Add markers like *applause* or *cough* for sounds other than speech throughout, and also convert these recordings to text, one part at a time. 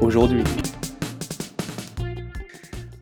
aujourd'hui.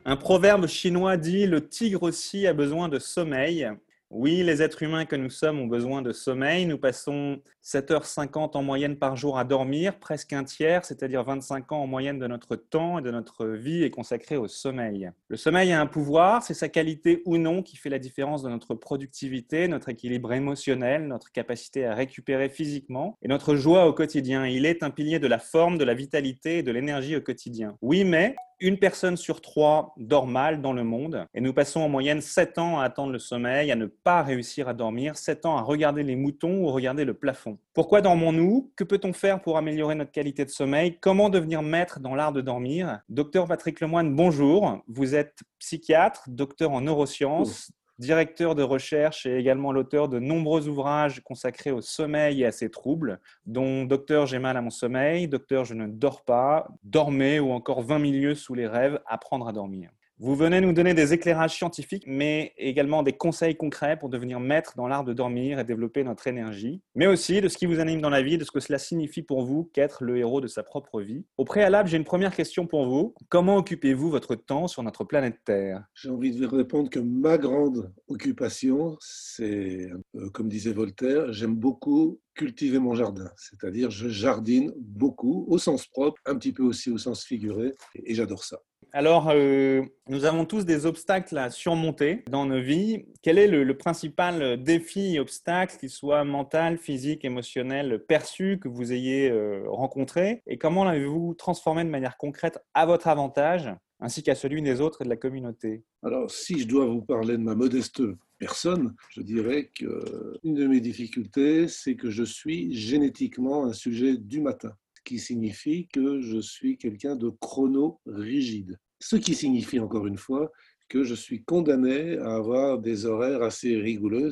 Un proverbe chinois dit Le tigre aussi a besoin de sommeil. Oui, les êtres humains que nous sommes ont besoin de sommeil. Nous passons 7h50 en moyenne par jour à dormir, presque un tiers, c'est-à-dire 25 ans en moyenne de notre temps et de notre vie est consacré au sommeil. Le sommeil a un pouvoir, c'est sa qualité ou non qui fait la différence de notre productivité, notre équilibre émotionnel, notre capacité à récupérer physiquement et notre joie au quotidien. Il est un pilier de la forme, de la vitalité et de l'énergie au quotidien. Oui, mais une personne sur trois dort mal dans le monde et nous passons en moyenne 7 ans à attendre le sommeil, à ne pas réussir à dormir, 7 ans à regarder les moutons ou regarder le plafond. Pourquoi dormons-nous? Que peut-on faire pour améliorer notre qualité de sommeil? Comment devenir maître dans l'art de dormir? Docteur Patrick Lemoine, bonjour. Vous êtes psychiatre, docteur en neurosciences, directeur de recherche et également l'auteur de nombreux ouvrages consacrés au sommeil et à ses troubles, dont Docteur j'ai mal à mon sommeil, Docteur je ne dors pas, Dormez ou encore 20 milieux sous les rêves, apprendre à dormir. Vous venez nous donner des éclairages scientifiques, mais également des conseils concrets pour devenir maître dans l'art de dormir et développer notre énergie, mais aussi de ce qui vous anime dans la vie, de ce que cela signifie pour vous qu'être le héros de sa propre vie. Au préalable, j'ai une première question pour vous. Comment occupez-vous votre temps sur notre planète Terre? J'ai envie de répondre que ma grande occupation, c'est, euh, comme disait Voltaire, j'aime beaucoup cultiver mon jardin, c'est-à-dire je jardine beaucoup au sens propre, un petit peu aussi au sens figuré, et j'adore ça. Alors, euh, nous avons tous des obstacles à surmonter dans nos vies. Quel est le, principal défi obstacle, qu'il soit mental, physique, émotionnel, perçu, que vous ayez euh, rencontré? Et comment l'avez-vous transformé de manière concrète à votre avantage, ainsi qu'à celui des autres et de la communauté? Alors, si je dois vous parler de ma modeste personne, je dirais qu'une de mes difficultés, c'est que je suis génétiquement un sujet du matin qui signifie que je suis quelqu'un de chrono-rigide. Ce qui signifie encore une fois que je suis condamné à avoir des horaires assez rigoureux,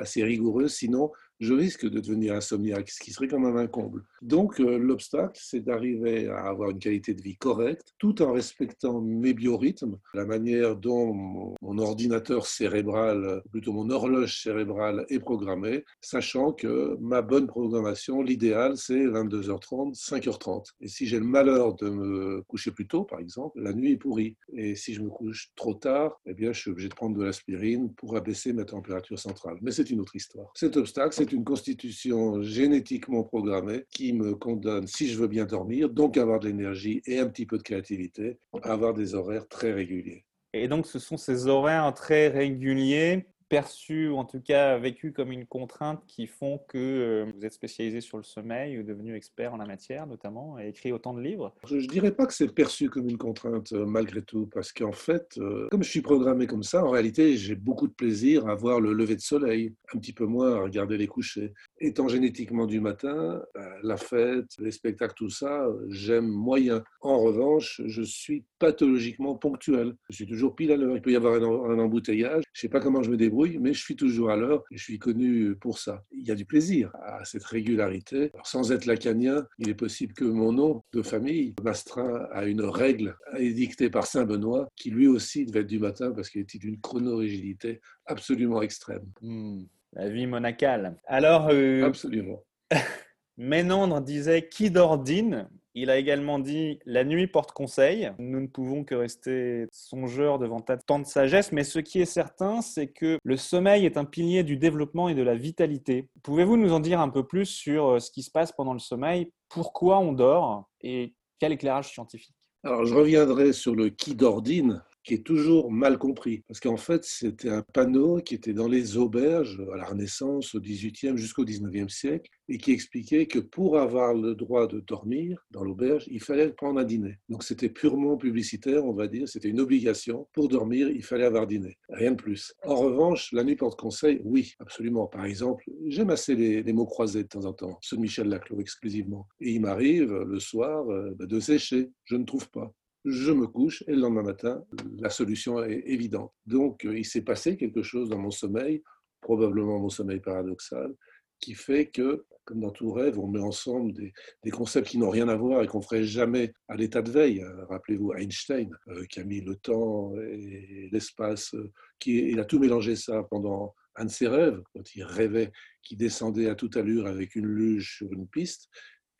assez rigoureux sinon je risque de devenir insomniaque, ce qui serait quand même un comble. Donc euh, l'obstacle, c'est d'arriver à avoir une qualité de vie correcte, tout en respectant mes biorhythmes, la manière dont mon, ordinateur cérébral, plutôt mon horloge cérébrale est programmée, sachant que ma bonne programmation, l'idéal, c'est 22h30, 5h30. Et si j'ai le malheur de me coucher plus tôt, par exemple, la nuit est pourrie. Et si je me couche trop tard, eh bien, je suis obligé de prendre de l'aspirine pour abaisser ma température centrale. Mais c'est une autre histoire. Cet obstacle, c'est une constitution génétiquement programmée qui me condamne, si je veux bien dormir, donc avoir de l'énergie et un petit peu de créativité, à avoir des horaires très réguliers. Et donc, ce sont ces horaires très réguliers perçus ou en tout cas vécus comme une contrainte qui font que euh, vous êtes spécialisé sur le sommeil ou devenu expert en la matière notamment et écrit autant de livres? Je ne dirais pas que c'est perçu comme une contrainte euh, malgré tout parce qu'en fait, euh, comme je suis programmé comme ça, en réalité j'ai beaucoup de plaisir à voir le lever de soleil, un petit peu moins à regarder les couchers. Étant génétiquement du matin, la fête, les spectacles, tout ça, j'aime moyen. En revanche, je suis pathologiquement ponctuel. Je suis toujours pile à l'heure. Il peut y avoir un, embouteillage. Je ne sais pas comment je me débrouille mais je suis toujours à l'heure je suis connu pour ça. Il y a du plaisir à cette régularité. sans être lacanien, il est possible que mon nom de famille m'astreint à une règle édictée par Saint Benoît, qui lui aussi devait être du matin parce qu'il était d'une chronorigidité absolument extrême. Hmm. la vie monacale. Alors, euh... absolument. *laughs* Ménandre disait qui d'ordine il a également dit La nuit porte conseil. Nous ne pouvons que rester songeurs devant tant de sagesse, mais ce qui est certain, c'est que le sommeil est un pilier du développement et de la vitalité. Pouvez-vous nous en dire un peu plus sur euh, ce qui se passe pendant le sommeil? Pourquoi on dort? Et quel éclairage scientifique? Alors, je reviendrai sur le qui d'ordine, qui est toujours mal compris. Parce qu'en fait, c'était un panneau qui était dans les auberges à la Renaissance, au XVIIIe jusqu'au XIXe siècle, et qui expliquait que pour avoir le droit de dormir dans l'auberge, il fallait prendre un dîner. Donc c'était purement publicitaire, on va dire, c'était une obligation. Pour dormir, il fallait avoir dîner, rien de plus. En revanche, la nuit porte-conseil, oui, absolument. Par exemple, j'aime assez les, mots croisés de temps en temps, ceux de Michel Laclos exclusivement. Et il m'arrive le soir euh, bah, de sécher, je ne trouve pas je me couche et le lendemain matin, la solution est évidente. Donc, euh, il s'est passé quelque chose dans mon sommeil, probablement mon sommeil paradoxal, qui fait que, comme dans tout rêve, on met ensemble des, concepts qui n'ont rien à voir et qu'on ferait jamais à l'état de veille. Euh, rappelez-vous Einstein, euh, qui a mis le temps et l'espace, qui il a tout mélangé ça pendant un de ses rêves, quand il rêvait qu'il descendait à toute allure avec une luge sur une piste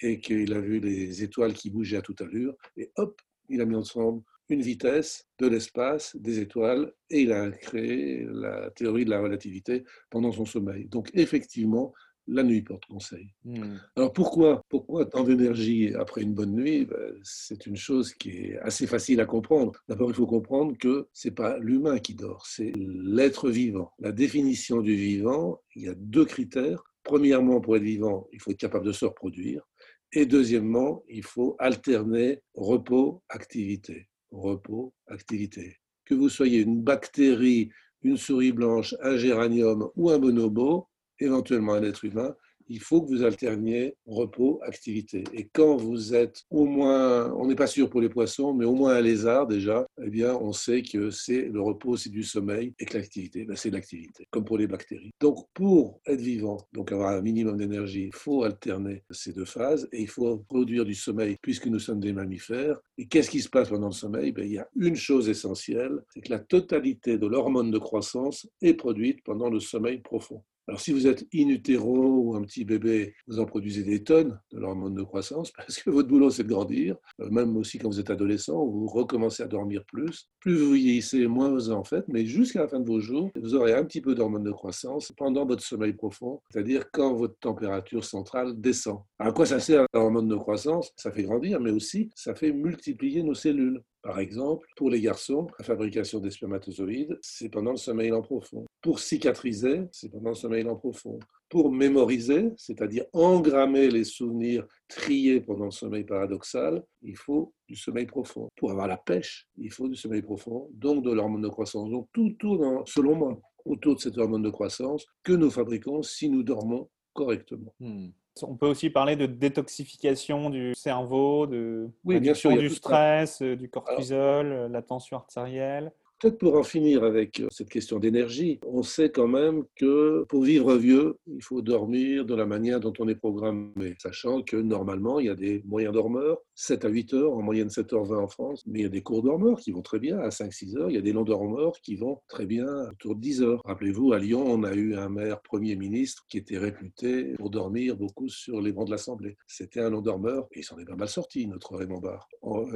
et qu'il a vu les étoiles qui bougeaient à toute allure, et hop, il a mis ensemble une vitesse, de l'espace, des étoiles, et il a créé la théorie de la relativité pendant son sommeil. Donc effectivement, la nuit porte conseil. Hmm. Alors pourquoi, pourquoi tant d'énergie après une bonne nuit? Ben, C'est une chose qui est assez facile à comprendre. D'abord, il faut comprendre que c'est pas l'humain qui dort, c'est l'être vivant. La définition du vivant, il y a deux critères. Premièrement, pour être vivant, il faut être capable de se reproduire. Et deuxièmement, il faut alterner repos, activité. Repos, activité. Que vous soyez une bactérie, une souris blanche, un géranium ou un bonobo, éventuellement un être humain, il faut que vous alterniez repos, activité. Et quand vous êtes au moins, on n'est pas sûr pour les poissons, mais au moins un lézard déjà, eh bien, on sait que c'est le repos, c'est du sommeil, et que l'activité, ben, c'est l'activité, comme pour les bactéries. Donc, pour être vivant, donc avoir un minimum d'énergie, il faut alterner ces deux phases, et il faut produire du sommeil, puisque nous sommes des mammifères. Et qu'est-ce qui se passe pendant le sommeil? Ben, Il y a une chose essentielle, c'est que la totalité de l'hormone de croissance est produite pendant le sommeil profond. Alors, si vous êtes in utero ou un petit bébé, vous en produisez des tonnes de l'hormone de croissance *laughs* parce que votre boulot, c'est de grandir. Euh, même aussi quand vous êtes adolescent, vous recommencez à dormir plus. Plus vous vieillissez, moins vous en faites. Mais jusqu'à la fin de vos jours, vous aurez un petit peu d'hormone de croissance pendant votre sommeil profond, c'est-à-dire quand votre température centrale descend. À quoi ça sert l'hormone de croissance? Ça fait grandir, mais aussi ça fait multiplier nos cellules. Par exemple, pour les garçons, la fabrication des spermatozoïdes, c'est pendant le sommeil en profond. Pour cicatriser, c'est pendant le sommeil en profond. Pour mémoriser, c'est-à-dire engrammer les souvenirs triés pendant le sommeil paradoxal, il faut du sommeil profond. Pour avoir la pêche, il faut du sommeil profond, donc de l'hormone de croissance. Donc tout tourne, selon moi, autour de cette hormone de croissance que nous fabriquons si nous dormons correctement. Hmm. On peut aussi parler de détoxification du cerveau, de réduction du stress, euh, du cortisol, euh, la tension artérielle. Peut-être pour en finir avec euh, cette question d'énergie, on sait quand même que pour vivre vieux, il faut dormir de la manière dont on est programmé, sachant que normalement, il y a des moyens dormeurs, 7 à 8 heures, en moyenne 7h20 en France, mais il y a des courts dormeurs qui vont très bien à 5-6 heures, il y a des longs dormeurs qui vont très bien autour de 10 heures. Rappelez-vous, à Lyon, on a eu un maire Premier ministre qui était réputé pour dormir beaucoup sur les bancs de l'Assemblée. C'était un long dormeur et il s'en est pas mal sorti, notre Raymond Barre.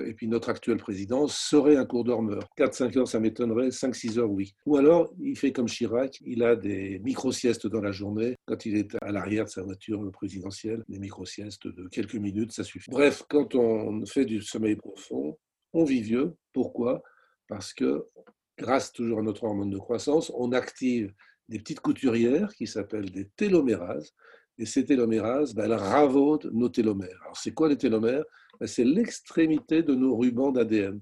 Et puis notre actuel président serait un court dormeur. 4-5 heures, ça m'est 5-6 heures, oui. Ou alors, il fait comme Chirac, il a des micro-siestes dans la journée. Quand il est à l'arrière de sa voiture présidentielle, des micro-siestes de quelques minutes, ça suffit. Bref, quand on fait du sommeil profond, on vit vieux. Pourquoi? Parce que, grâce toujours à notre hormone de croissance, on active des petites couturières qui s'appellent des télomérases. Et ces télomérases, ben, elles ravaudent nos télomères. Alors, c'est quoi les télomères? Ben, C'est l'extrémité de nos rubans d'ADN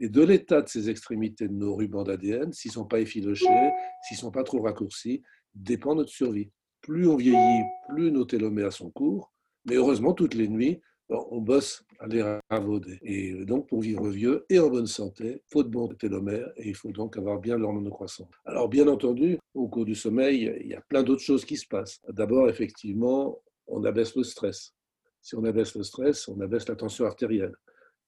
et de l'état de ces extrémités de nos rubans d'ADN, s'ils ne sont pas effilochés, s'ils ne sont pas trop raccourcis, dépend notre survie. Plus on vieillit, plus nos télomères sont courts, mais heureusement, toutes les nuits, on bosse à les ravauder. Et donc, pour vivre vieux et en bonne santé, il faut de bons télomères et il faut donc avoir bien l'hormone de. Alors, bien entendu, au cours du sommeil, il y a plein d'autres choses qui se passent. D'abord, effectivement, on abaisse le stress. Si on abaisse le stress, on abaisse la tension artérielle.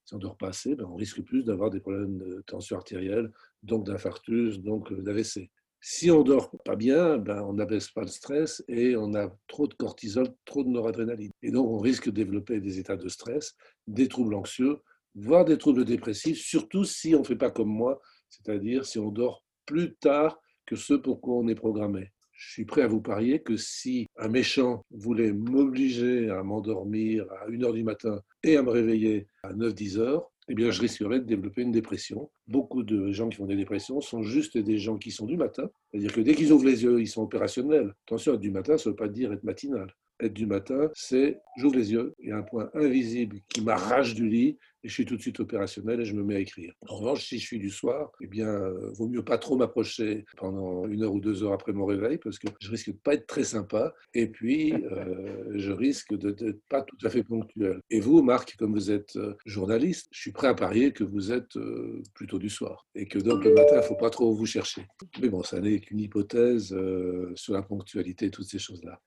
Si on dort pas assez, ben, on risque plus d'avoir des problèmes de tension artérielle, donc d'infarctus, donc euh, d'AVC. Si on dort pas bien, ben, on n'abaisse pas le stress et on a trop de cortisol, trop de noradrénaline. Et donc on risque de développer des états de stress, des troubles anxieux, voire des troubles dépressifs, surtout si on ne fait pas comme moi, c'est-à-dire si on dort plus tard que ce pour quoi on est programmé. Je suis prêt à vous parier que si un méchant voulait m'obliger à m'endormir à 1h du matin et à me réveiller à 9-10 heures, eh bien, je risquerais de développer une dépression. Beaucoup de gens qui font des dépressions sont juste des gens qui sont du matin. C'est-à-dire que dès qu'ils ouvrent les yeux, ils sont opérationnels. Attention, être du matin, ça ne veut pas dire être matinal. Être du matin, c'est j'ouvre les yeux, il y a un point invisible qui m'arrache du lit et je suis tout de suite opérationnel et je me mets à écrire. En revanche, si je suis du soir, eh bien, euh, vaut mieux pas trop m'approcher pendant une heure ou deux heures après mon réveil parce que je risque de pas être très sympa et puis *laughs* euh, je risque de pas tout à fait ponctuel. Et vous, Marc, comme vous êtes euh, journaliste, je suis prêt à parier que vous êtes plutôt du soir et que donc le matin, il faut pas trop vous chercher. Mais bon, ça n'est qu'une hypothèse sur la ponctualité, toutes ces choses-là.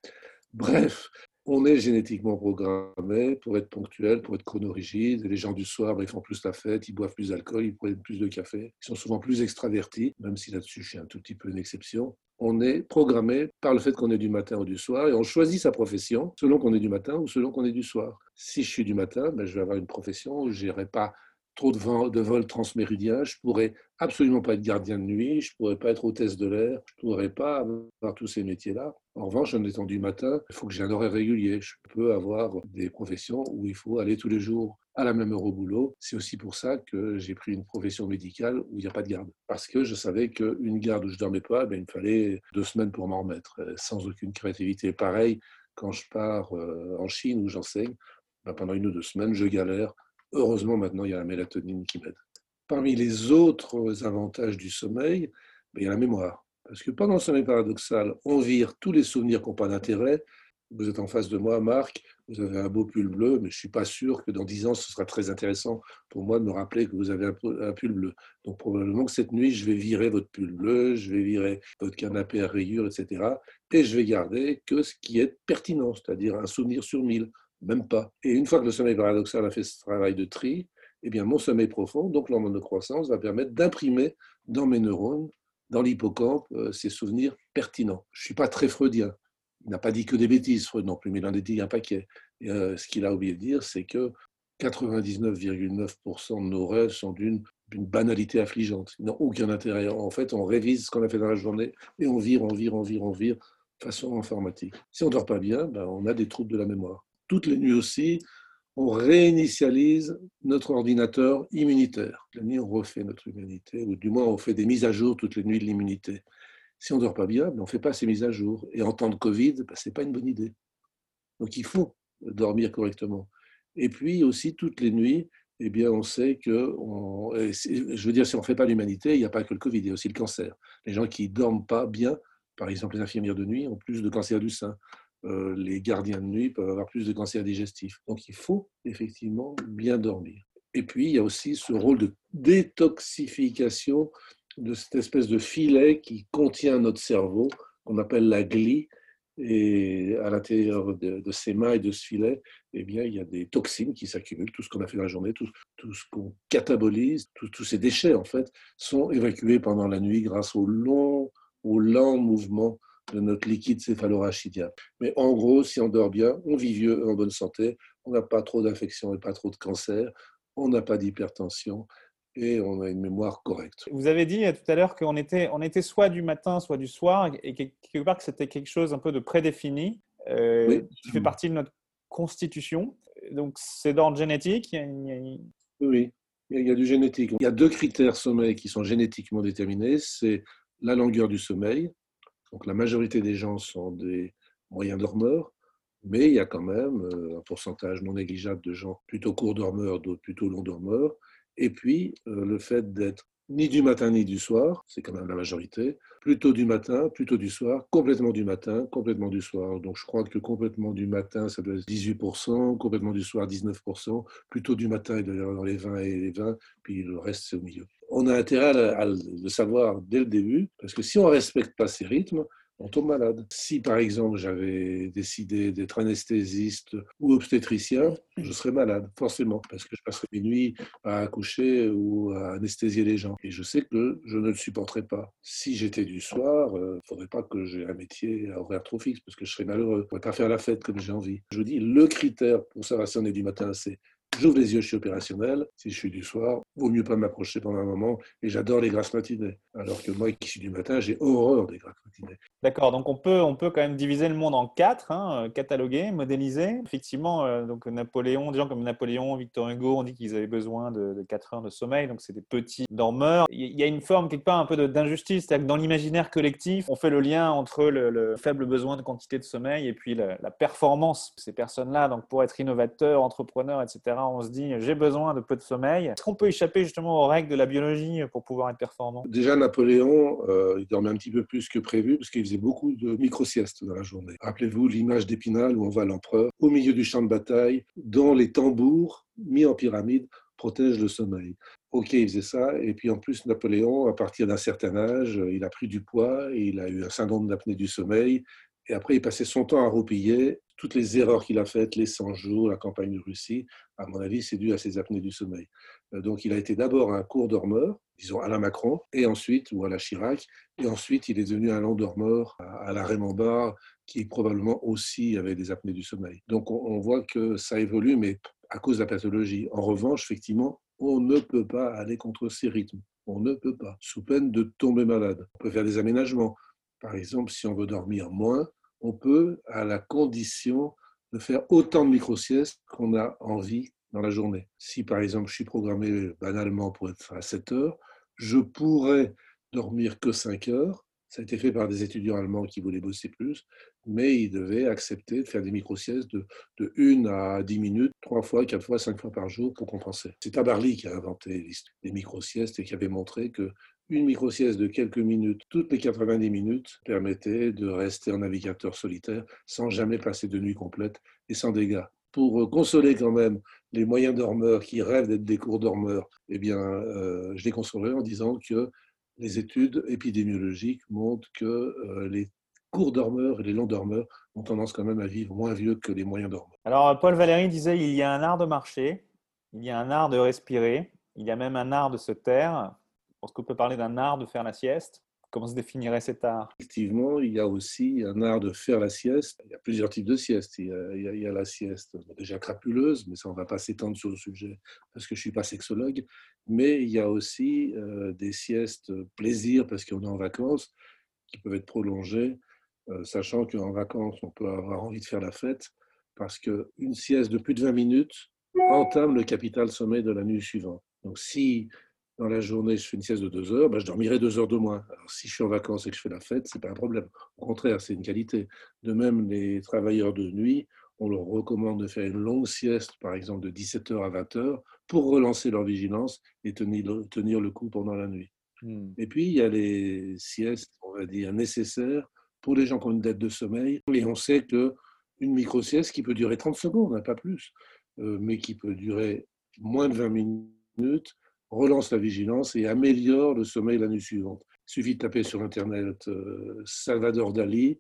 Bref, on est génétiquement programmé pour être ponctuel, pour être chronorigide. Les gens du soir, ben, ils font plus la fête, ils boivent plus d'alcool, ils prennent plus de café. Ils sont souvent plus extravertis, même si là-dessus, je suis un tout petit peu une exception. On est programmé par le fait qu'on est du matin ou du soir et on choisit sa profession selon qu'on est du matin ou selon qu'on est du soir. Si je suis du matin, ben, je vais avoir une profession où je n'irai pas trop de, de vols transméridiens, je pourrais absolument pas être gardien de nuit, je pourrais pas être hôtesse de l'air, je pourrais pas avoir tous ces métiers-là. En revanche, en étant du matin, il faut que j'ai un horaire régulier. Je peux avoir des professions où il faut aller tous les jours à la même heure au boulot. C'est aussi pour ça que j'ai pris une profession médicale où il n'y a pas de garde. Parce que je savais qu'une garde où je dormais pas, ben, il me fallait deux semaines pour m'en remettre, sans aucune créativité. Pareil, quand je pars euh, en Chine où j'enseigne, ben, pendant une ou deux semaines, je galère Heureusement, maintenant, il y a la mélatonine qui m'aide. Parmi les autres avantages du sommeil, ben, il y a la mémoire. Parce que pendant le sommeil paradoxal, on vire tous les souvenirs qui n'ont pas d'intérêt. Vous êtes en face de moi, Marc, vous avez un beau pull bleu, mais je ne suis pas sûr que dans dix ans, ce sera très intéressant pour moi de me rappeler que vous avez un pull bleu. Donc probablement que cette nuit, je vais virer votre pull bleu, je vais virer votre canapé à rayures, etc. Et je vais garder que ce qui est pertinent, c'est-à-dire un souvenir sur mille, même pas. Et une fois que le sommeil paradoxal a fait ce travail de tri, eh bien, mon sommeil profond, donc l'hormone de croissance, va permettre d'imprimer dans mes neurones, dans l'hippocampe, euh, ces souvenirs pertinents. Je ne suis pas très freudien. Il n'a pas dit que des bêtises, Freud non plus, mais il en a dit un paquet. Et, euh, ce qu'il a oublié de dire, c'est que 99,9% de nos rêves sont d'une banalité affligeante. Ils n'ont aucun intérêt. En fait, on révise ce qu'on a fait dans la journée et on vire, on vire, on vire, on vire, façon informatique. Si on ne dort pas bien, ben, on a des troubles de la mémoire toutes les nuits aussi, on réinitialise notre ordinateur immunitaire. La nuit, on refait notre immunité, ou du moins on fait des mises à jour toutes les nuits de l'immunité. Si on ne dort pas bien, on ne fait pas ces mises à jour. Et en temps de Covid, ben, ce n'est pas une bonne idée. Donc il faut dormir correctement. Et puis aussi, toutes les nuits, eh bien, on sait que, je veux dire, si on ne fait pas l'humanité, il n'y a pas que le Covid, il y a aussi le cancer. Les gens qui ne dorment pas bien, par exemple les infirmières de nuit, ont plus de cancer du sein. Euh, les gardiens de nuit peuvent avoir plus de cancer digestif. Donc il faut effectivement bien dormir. Et puis il y a aussi ce rôle de détoxification de cette espèce de filet qui contient notre cerveau, qu'on appelle la glie. Et à l'intérieur de, ces mains et de ce filet, eh bien, il y a des toxines qui s'accumulent. Tout ce qu'on a fait dans la journée, tout, tout ce qu'on catabolise, tous ces déchets, en fait, sont évacués pendant la nuit grâce au long, au lent mouvement de notre liquide céphalorachidien. Mais en gros, si on dort bien, on vit vieux en bonne santé, on n'a pas trop d'infections et pas trop de cancer, on n'a pas d'hypertension et on a une mémoire correcte. Vous avez dit tout à l'heure qu'on était, on était soit du matin, soit du soir, et quelque part que c'était quelque chose un peu de prédéfini, euh, qui fait partie de notre constitution. Donc c'est d'ordre génétique. Oui, il y a du génétique. Il y a deux critères sommeil qui sont génétiquement déterminés. C'est la longueur du sommeil, donc la majorité des gens sont des moyens dormeurs, mais il y a quand même euh, un pourcentage non négligeable de gens plutôt court dormeurs, d'autres plutôt long dormeurs. Et puis euh, le fait d'être ni du matin ni du soir, c'est quand même la majorité, plutôt du matin, plutôt du soir, complètement du matin, complètement du soir. Donc je crois que complètement du matin, ça doit être 18%, complètement du soir, 19%, plutôt du matin, il doit y avoir dans les 20 et les 20, puis le reste, c'est au milieu. On a intérêt à, le savoir dès le début, parce que si on ne respecte pas ces rythmes, on tombe malade. Si par exemple j'avais décidé d'être anesthésiste ou obstétricien, je serais malade, forcément, parce que je passerais mes nuits à accoucher ou à anesthésier les gens. Et je sais que je ne le supporterais pas. Si j'étais du soir, il euh, ne faudrait pas que j'ai un métier à horaire trop fixe, parce que je serais malheureux. Je ne pourrais pas faire la fête comme j'ai envie. Je vous dis, le critère pour savoir si on est du matin, c'est J'ouvre les yeux, je suis opérationnel. Si je suis du soir, vaut mieux pas m'approcher pendant un moment. Et j'adore les grasses matinées. Alors que moi, qui suis du matin, j'ai horreur des grasses matinées. D'accord, donc on peut, on peut quand même diviser le monde en quatre, hein, euh, cataloguer, modéliser. Effectivement, euh, donc Napoléon, des gens comme Napoléon, Victor Hugo, on dit qu'ils avaient besoin de, de 4 heures de sommeil, donc c'est des petits dormeurs. Il y a une forme quelque part un peu d'injustice, c'est-à-dire que dans l'imaginaire collectif, on fait le lien entre le, faible besoin de quantité de sommeil et puis la, la performance. Ces personnes-là, donc pour être innovateurs, entrepreneurs, etc., on se dit j'ai besoin de peu de sommeil. Est-ce qu'on peut échapper justement aux règles de la biologie pour pouvoir être performant? Déjà, Napoléon, euh, il dormait un petit peu plus que prévu parce qu'il faisait beaucoup de micro-siestes dans la journée. Rappelez-vous l'image d'Épinal où on voit l'empereur au milieu du champ de bataille, dont les tambours mis en pyramide protègent le sommeil. Ok, il faisait ça. Et puis en plus, Napoléon, à partir d'un certain âge, il a pris du poids, il a eu un syndrome d'apnée du sommeil. Et après, il passait son temps à roupiller. Toutes les erreurs qu'il a faites, les 100 jours, la campagne de Russie, à mon avis, c'est dû à ses apnées du sommeil. Euh, donc, il a été d'abord un court dormeur, disons à la Macron, et ensuite, ou à la Chirac, et ensuite, il est devenu un long dormeur à la Raymond Barre, qui probablement aussi avait des apnées du sommeil. Donc, on voit que ça évolue, mais à cause de la pathologie. En revanche, effectivement, on ne peut pas aller contre ces rythmes. On ne peut pas, sous peine de tomber malade. On peut faire des aménagements. Par exemple, si on veut dormir moins, on peut, à la condition de faire autant de micro-siestes qu'on a envie dans la journée. Si par exemple je suis programmé banalement pour être à 7 heures, je pourrais dormir que 5 heures. Ça a été fait par des étudiants allemands qui voulaient bosser plus, mais ils devaient accepter de faire des micro-siestes de, de 1 à 10 minutes, 3 fois, 4 fois, 5 fois par jour pour compenser. C'est Tabarly qui a inventé les micro-siestes et qui avait montré que une micro-sieste de quelques minutes, toutes les 90 minutes, permettait de rester en navigateur solitaire sans jamais passer de nuit complète et sans dégâts. Pour euh, consoler quand même les moyens dormeurs qui rêvent d'être des courts dormeurs, eh bien, euh, je les consolerai en disant que les études épidémiologiques montrent que euh, les courts dormeurs et les longs dormeurs ont tendance quand même à vivre moins vieux que les moyens dormeurs. Alors, Paul Valéry disait il y a un art de marcher, il y a un art de respirer, il y a même un art de se taire. Est-ce qu'on peut parler d'un art de faire la sieste Comment se définirait cet art? Effectivement, il y a aussi un art de faire la sieste. Il y a plusieurs types de siestes. Il y a, la sieste déjà crapuleuse, mais ça, on ne va pas s'étendre sur le sujet parce que je ne suis pas sexologue. Mais il y a aussi euh, des siestes plaisir parce qu'on est en vacances qui peuvent être prolongées, euh, sachant qu'en vacances, on peut avoir envie de faire la fête parce qu'une sieste de plus de 20 minutes entame le capital sommeil de la nuit suivante. Donc si dans la journée, je fais une sieste de deux heures, ben, je dormirai deux heures de moins. Alors, si je suis en vacances et que je fais la fête, ce n'est pas un problème. Au contraire, c'est une qualité. De même, les travailleurs de nuit, on leur recommande de faire une longue sieste, par exemple de 17h à 20h, pour relancer leur vigilance et tenir, tenir le coup pendant la nuit. Hmm. Et puis, il y a les siestes, on va dire, nécessaires pour les gens qui ont une dette de sommeil. Et on sait que une micro-sieste qui peut durer 30 secondes, pas plus, euh, mais qui peut durer moins de 20 minutes, relance la vigilance et améliore le sommeil la nuit suivante. Il suffit de taper sur Internet euh, Salvador Dali,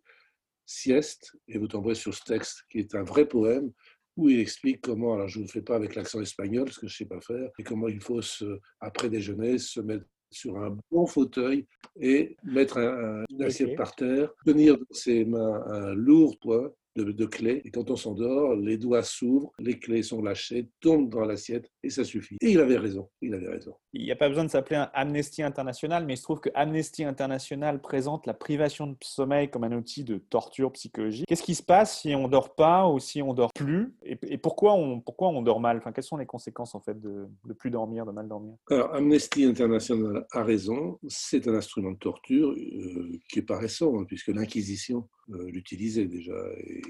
sieste, et vous tomberez sur ce texte qui est un vrai poème où il explique comment, alors je ne le fais pas avec l'accent espagnol, ce que je ne sais pas faire, et comment il faut, se, après déjeuner, se mettre sur un bon fauteuil et mettre un, une assiette par terre, tenir dans ses mains un lourd poids de, clés. Et quand on s'endort, les doigts s'ouvrent, les clés sont lâchées, tombent dans l'assiette et ça suffit. Et il avait raison. Il avait raison. Il n'y a pas besoin de s'appeler Amnesty International, mais il se trouve que Amnesty International présente la privation de sommeil comme un outil de torture psychologique. Qu'est-ce qui se passe si on dort pas ou si on dort plus? Et, pourquoi on pourquoi on dort mal? Enfin, quelles sont les conséquences en fait de, de plus dormir, de mal dormir? Alors Amnesty International a raison. C'est un instrument de torture euh, qui est pas récent hein, puisque l'Inquisition euh, l'utilisait déjà.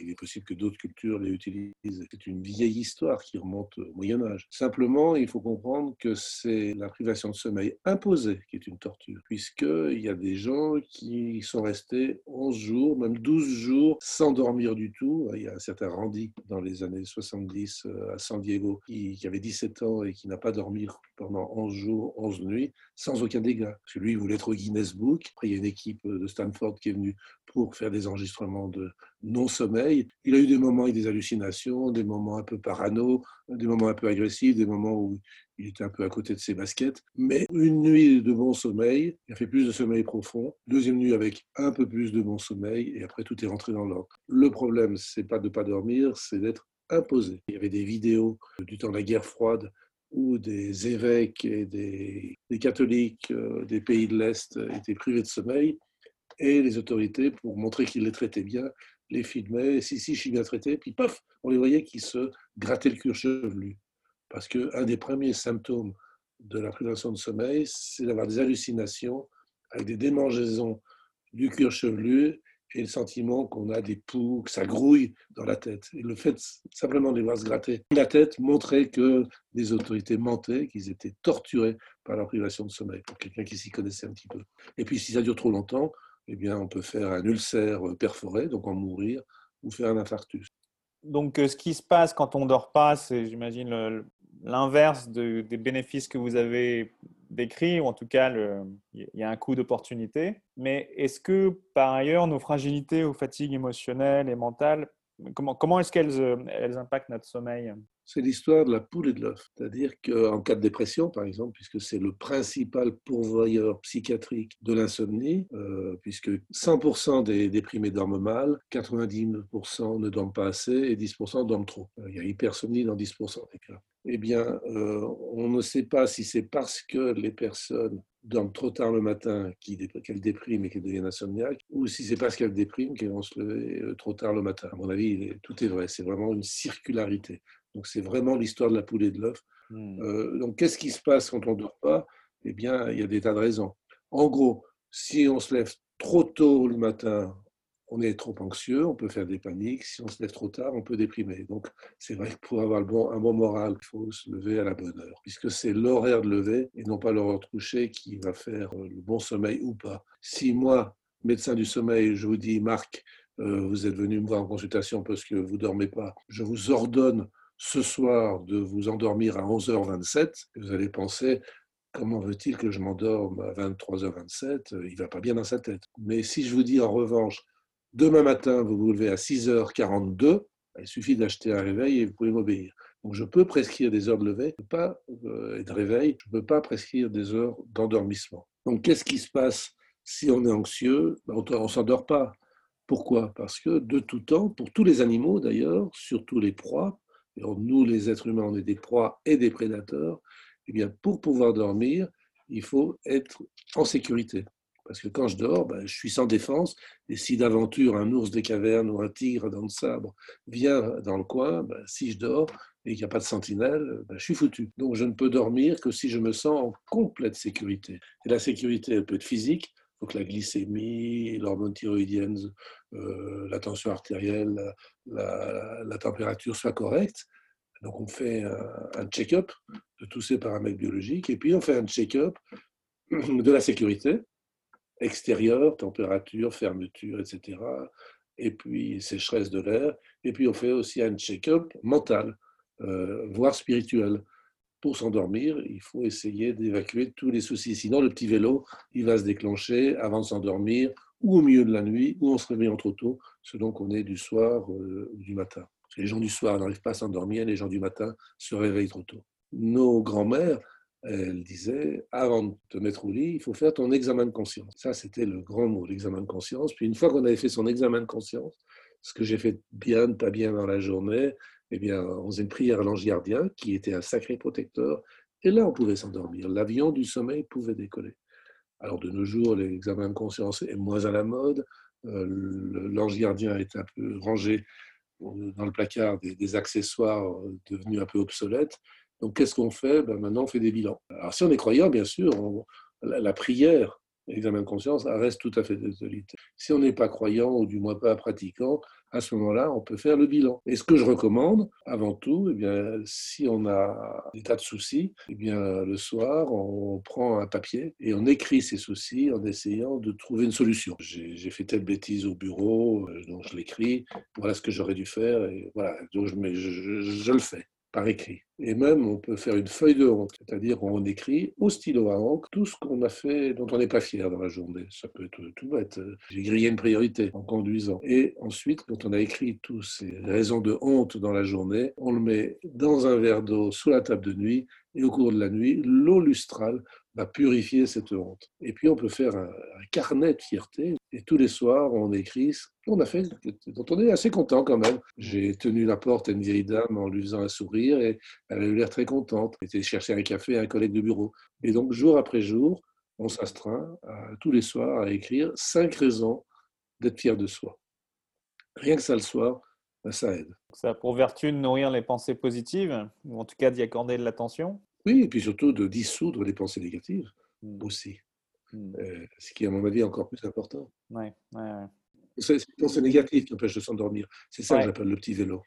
Il est possible que d'autres cultures les utilisent. C'est une vieille histoire qui remonte au Moyen Âge. Simplement, il faut comprendre que c'est la privation de sommeil imposée qui est une torture, puisqu'il y a des gens qui sont restés 11 jours, même 12 jours, sans dormir du tout. Il y a un certain Randy dans les années 70 euh, à San Diego qui, avait 17 ans et qui n'a pas dormi pendant 11 jours, 11 nuits, sans aucun dégât. Parce que lui, voulait être au Guinness Book. Après, il y a une équipe de Stanford qui est venue pour faire des enregistrements de non-sommeil. Il a eu des moments avec des hallucinations, des moments un peu parano, des moments un peu agressifs, des moments où il était un peu à côté de ses baskets. Mais une nuit de bon sommeil, il a fait plus de sommeil profond. Deuxième nuit avec un peu plus de bon sommeil, et après tout est rentré dans l'ordre. Le problème, c'est pas de pas dormir, c'est d'être imposé. Il y avait des vidéos du temps de la guerre froide où des évêques et des, catholiques euh, des pays de l'Est étaient privés de sommeil et les autorités, pour montrer qu'ils les traitaient bien, les filmaient, si, si, je suis bien traité, puis paf, on les voyait qui se grattaient le cuir chevelu. Parce qu'un des premiers symptômes de la privation de sommeil, c'est d'avoir des hallucinations avec des démangeaisons du cuir chevelu et le sentiment qu'on a des poux, que ça grouille dans la tête. Et le fait simplement de les voir se gratter la tête montrait que les autorités mentaient, qu'ils étaient torturés par la privation de sommeil, pour quelqu'un qui s'y connaissait un petit peu. Et puis si ça dure trop longtemps, eh bien on peut faire un ulcère perforé, donc en mourir, ou faire un infarctus. Donc, euh, ce qui se passe quand on ne dort pas, c'est, j'imagine, l'inverse des bénéfices que vous avez décrits, ou en tout cas, il y a un coût d'opportunité. Mais est-ce que, par ailleurs, nos fragilités ou fatigues émotionnelles et mentales, comment, comment est-ce qu'elles euh, elles impactent notre sommeil? C'est l'histoire de la poule et de l'œuf. C'est-à-dire qu'en cas de dépression, par exemple, puisque c'est le principal pourvoyeur psychiatrique de l'insomnie, euh, puisque 100% des déprimés dorment mal, 90% ne dorment pas assez et 10% dorment trop. Euh, il y a hypersomnie dans 10% des cas. Eh bien, euh, on ne sait pas si c'est parce que les personnes dorment trop tard le matin qu'elles dépriment et qu'elles deviennent insomniaques, ou si c'est parce qu'elles dépriment qu'elles vont se lever trop tard le matin. À mon avis, tout est vrai. C'est vraiment une circularité. Donc c'est vraiment l'histoire de la poule et de l'œuf. Hmm. Euh, donc qu'est-ce qui se passe quand on ne dort pas? Eh bien, il y a des tas de raisons. En gros, si on se lève trop tôt le matin, on est trop anxieux, on peut faire des paniques. Si on se lève trop tard, on peut déprimer. Donc, c'est vrai que pour avoir le bon, un bon moral, il faut se lever à la bonne heure, puisque c'est l'horaire de lever et non pas l'horaire de coucher qui va faire le bon sommeil ou pas. Si moi, médecin du sommeil, je vous dis, Marc, euh, vous êtes venu me voir en consultation parce que vous dormez pas, je vous ordonne ce soir de vous endormir à 11h27, vous allez penser comment veut-il que je m'endorme à 23h27 Il va pas bien dans sa tête. Mais si je vous dis en revanche, demain matin, vous vous levez à 6h42, il suffit d'acheter un réveil et vous pouvez m'obéir. Donc je peux prescrire des heures de lever pas, euh, et de réveil, je ne peux pas prescrire des heures d'endormissement. Donc qu'est-ce qui se passe si on est anxieux? Ben, On ne s'endort pas. Pourquoi? Parce que de tout temps, pour tous les animaux d'ailleurs, surtout les proies, nous, les êtres humains, on est des proies et des prédateurs, eh bien, pour pouvoir dormir, il faut être en sécurité. Parce que quand je dors, ben, je suis sans défense, et si d'aventure un ours des cavernes ou un tigre dans le sabre vient dans le coin, ben, si je dors et qu'il n'y a pas de sentinelle, ben, je suis foutu. Donc je ne peux dormir que si je me sens en complète sécurité. Et la sécurité, elle peut être physique, que la glycémie, l'hormone thyroïdienne, euh, la tension artérielle, la, température soient correctes. Donc on fait un, check-up de tous ces paramètres biologiques et puis on fait un check-up *clears throat* de la sécurité extérieure, température, fermeture, etc. Et puis sécheresse de l'air. Et puis on fait aussi un check-up mental, euh, voire spirituel pour s'endormir, il faut essayer d'évacuer tous les soucis. Sinon, le petit vélo, il va se déclencher avant de s'endormir, ou au milieu de la nuit, ou on se réveille trop tôt, selon qu'on est du soir euh, ou du matin. les gens du soir n'arrivent pas à s'endormir, les gens du matin se réveillent trop tôt. Nos grands-mères, elles disaient, avant de te mettre au lit, il faut faire ton examen de conscience. Ça, c'était le grand mot, l'examen de conscience. Puis une fois qu'on avait fait son examen de conscience, ce que j'ai fait bien, pas bien dans la journée, eh bien, on faisait une prière à l'ange gardien, qui était un sacré protecteur, et là, on pouvait s'endormir. L'avion du sommeil pouvait décoller. Alors, de nos jours, l'examen de conscience est moins à la mode. Euh, l'ange gardien est un peu rangé euh, dans le placard des, accessoires euh, devenus un peu obsolètes. Donc, qu'est-ce qu'on fait? Ben, Maintenant, on fait des bilans. Alors, si on est croyant, bien sûr, la, prière l'examen de conscience reste tout à fait d'actualité. Si on n'est pas croyant ou du moins pas pratiquant, à ce moment-là, on peut faire le bilan. Et ce que je recommande, avant tout, eh bien, si on a des tas de soucis, eh bien, le soir, on prend un papier et on écrit ses soucis en essayant de trouver une solution. J'ai fait telle bêtise au bureau, euh, donc je l'écris, voilà ce que j'aurais dû faire, et voilà, donc je, le fais par écrit. Et même, on peut faire une feuille de honte, c'est-à-dire on écrit au stylo à encre tout ce qu'on a fait dont on n'est pas fier dans la journée. Ça peut être tout bête. J'ai grillé une priorité en conduisant. Et ensuite, quand on a écrit toutes ces raisons de honte dans la journée, on le met dans un verre d'eau sous la table de nuit. Et au cours de la nuit, l'eau lustrale va purifier cette honte. Et puis on peut faire un, carnet de fierté et tous les soirs on écrit ce qu'on a fait, dont on est assez content quand même. J'ai tenu la porte à une vieille dame en lui faisant un sourire et elle a eu l'air très contente. J'étais chercher un café à un collègue de bureau. Et donc jour après jour, on s'astreint tous les soirs à écrire cinq raisons d'être fier de soi. Rien que ça le soir, ben, ça aide. Ça a pour vertu de nourrir les pensées positives, ou en tout cas d'y accorder de l'attention Oui, et puis surtout de dissoudre les pensées négatives hmm. aussi. Hmm. Euh, ce qui, à mon avis, est encore plus important. Ouais, ouais, C'est les pensées négatives qui empêchent de s'endormir. C'est ça que j'appelle le petit vélo.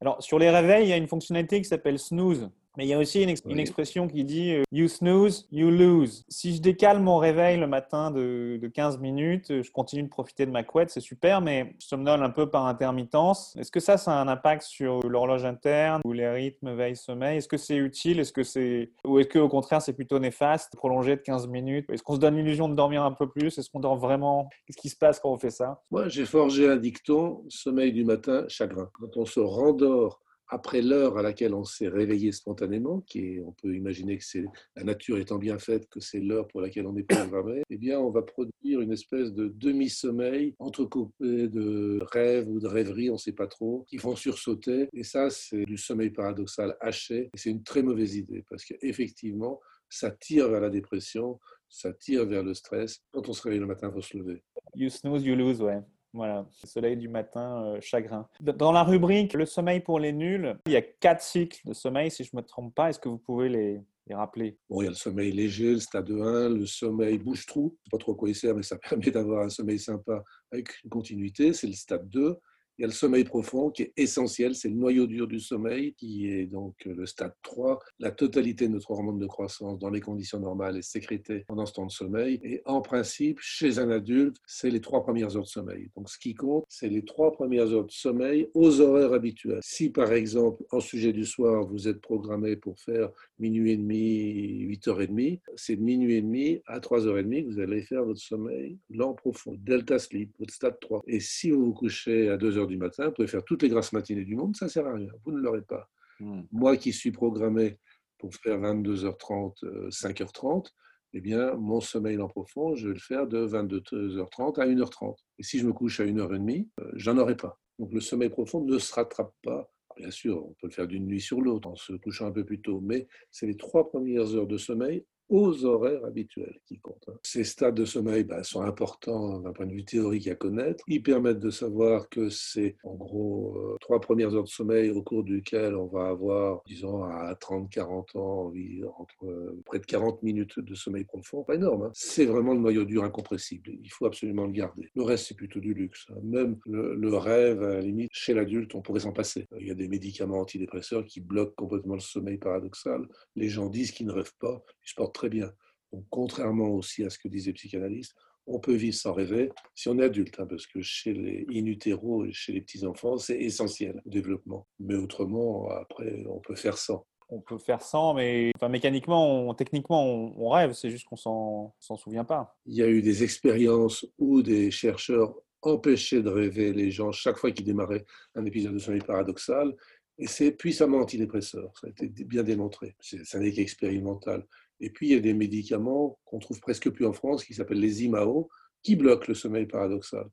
Alors, sur les réveils, il y a une fonctionnalité qui s'appelle snooze. Mais il y a aussi une, expression qui dit euh, You snooze, you lose. Si je décale mon réveil le matin de, 15 minutes, je continue de profiter de ma couette, c'est super, mais je somnole un peu par intermittence. Est-ce que ça, ça a un impact sur l'horloge interne ou les rythmes veille-sommeil Est-ce que c'est utile? Est-ce que c'est ou est-ce que au contraire c'est plutôt néfaste, prolonger de 15 minutes? Est-ce qu'on se donne l'illusion de dormir un peu plus? Est-ce qu'on dort vraiment? Qu'est-ce qui se passe quand on fait ça? Moi, j'ai forgé un dicton sommeil du matin, chagrin. Quand on se rendort après l'heure à laquelle on s'est réveillé spontanément, qui on peut imaginer que c'est la nature étant bien faite que c'est l'heure pour laquelle on est programmé, eh bien, on va produire une espèce de demi-sommeil entrecoupé de rêves ou de rêveries, on ne sait pas trop, qui font sursauter. Et ça, c'est du sommeil paradoxal haché. Et c'est une très mauvaise idée parce qu'effectivement, ça tire vers la dépression, ça tire vers le stress. Quand on se réveille le matin, il faut se lever. You snooze, you lose, ouais. Voilà, soleil du matin, euh, chagrin. Dans la rubrique Le sommeil pour les nuls, il y a quatre cycles de sommeil, si je ne me trompe pas. Est-ce que vous pouvez les, rappeler? Bon, il y a le sommeil léger, le stade 1, le sommeil bouche-trou. Je ne sais pas trop quoi il sert, mais ça *laughs* permet d'avoir un sommeil sympa avec une continuité. C'est le stade 2. Il y a le sommeil profond qui est essentiel, c'est le noyau dur du sommeil, qui est donc le stade 3. La totalité de notre hormone de croissance dans les conditions normales est sécrétée pendant ce temps de sommeil. Et en principe, chez un adulte, c'est les trois premières heures de sommeil. Donc ce qui compte, c'est les trois premières heures de sommeil aux horaires habituels. Si par exemple, en sujet du soir, vous êtes programmé pour faire minuit et demi, 8h30, c'est de minuit et demi à 3h30 que vous allez faire votre sommeil lent profond, delta sleep, votre stade 3. Et si vous vous couchez à 2h du matin, vous pouvez faire toutes les grasses matinées du monde, ça ne sert à rien, vous ne l'aurez pas. Hmm. Moi qui suis programmé pour faire 22h30, 5h30, euh, eh bien, mon sommeil en profond, je vais le faire de 22h30 à 1h30. Et si je me couche à 1h30, euh, j'en aurai pas. Donc le sommeil profond ne se rattrape pas. Bien sûr, on peut le faire d'une nuit sur l'autre en se couchant un peu plus tôt, mais c'est les trois premières heures de sommeil aux horaires habituels qui comptent. Hein. Ces stades de sommeil bah, sont importants d'un point de vue théorique à connaître. Ils permettent de savoir que c'est en gros euh, trois premières heures de sommeil au cours duquel on va avoir, disons, à 30-40 ans, entre euh, près de 40 minutes de sommeil profond. Pas énorme. Hein. C'est vraiment le noyau dur incompressible. Il faut absolument le garder. Le reste, c'est plutôt du luxe. Hein. Même le, le, rêve, à la limite, chez l'adulte, on pourrait s'en passer. Il y a des médicaments antidépresseurs qui bloquent complètement le sommeil paradoxal. Les gens disent qu'ils ne rêvent pas. Ils se portent très bien. Donc, contrairement aussi à ce que disaient les psychanalystes, on peut vivre sans rêver si on est adulte, hein, parce que chez les in utero et chez les petits-enfants, c'est essentiel au développement. Mais autrement, après, on peut faire sans. On peut faire sans, mais enfin, mécaniquement, techniquement, on, rêve, c'est juste qu'on s'en, s'en souvient pas. Il y a eu des expériences où des chercheurs empêchaient de rêver les gens chaque fois qu'ils démarraient un épisode de sommeil paradoxal, et c'est puissamment antidépresseur, ça a été bien démontré. ça n'est qu'expérimental. Et puis, il y a des médicaments qu'on trouve presque plus en France, qui s'appellent les IMAO, qui bloquent le sommeil paradoxal.